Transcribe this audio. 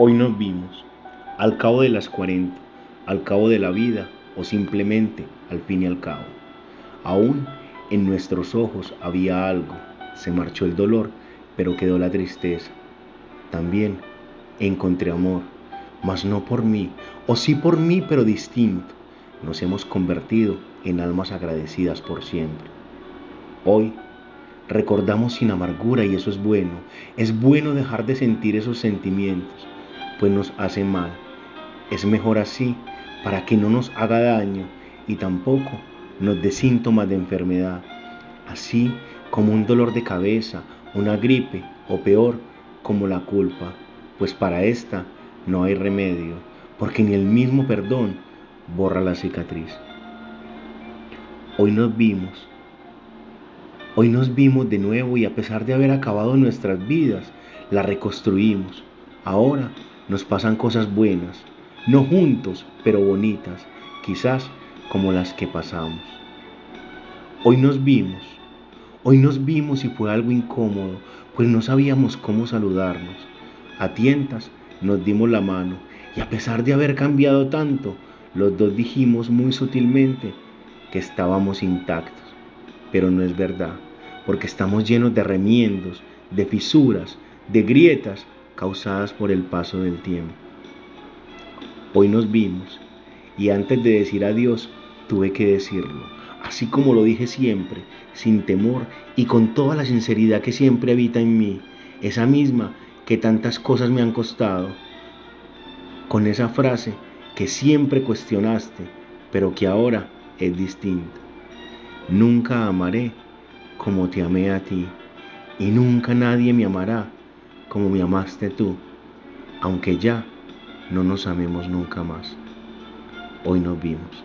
Hoy nos vimos, al cabo de las 40, al cabo de la vida o simplemente al fin y al cabo. Aún en nuestros ojos había algo, se marchó el dolor, pero quedó la tristeza. También encontré amor, mas no por mí, o sí por mí, pero distinto. Nos hemos convertido en almas agradecidas por siempre. Hoy recordamos sin amargura y eso es bueno. Es bueno dejar de sentir esos sentimientos, pues nos hace mal. Es mejor así para que no nos haga daño y tampoco nos dé síntomas de enfermedad, así como un dolor de cabeza, una gripe o peor, como la culpa, pues para esta no hay remedio, porque ni el mismo perdón borra la cicatriz. Hoy nos vimos Hoy nos vimos de nuevo y a pesar de haber acabado nuestras vidas, la reconstruimos. Ahora nos pasan cosas buenas, no juntos, pero bonitas, quizás como las que pasamos. Hoy nos vimos, hoy nos vimos y fue algo incómodo, pues no sabíamos cómo saludarnos. A tientas nos dimos la mano y a pesar de haber cambiado tanto, los dos dijimos muy sutilmente que estábamos intactos. Pero no es verdad porque estamos llenos de remiendos, de fisuras, de grietas causadas por el paso del tiempo. Hoy nos vimos y antes de decir adiós tuve que decirlo, así como lo dije siempre, sin temor y con toda la sinceridad que siempre habita en mí, esa misma que tantas cosas me han costado, con esa frase que siempre cuestionaste, pero que ahora es distinta. Nunca amaré como te amé a ti, y nunca nadie me amará como me amaste tú, aunque ya no nos amemos nunca más. Hoy nos vimos.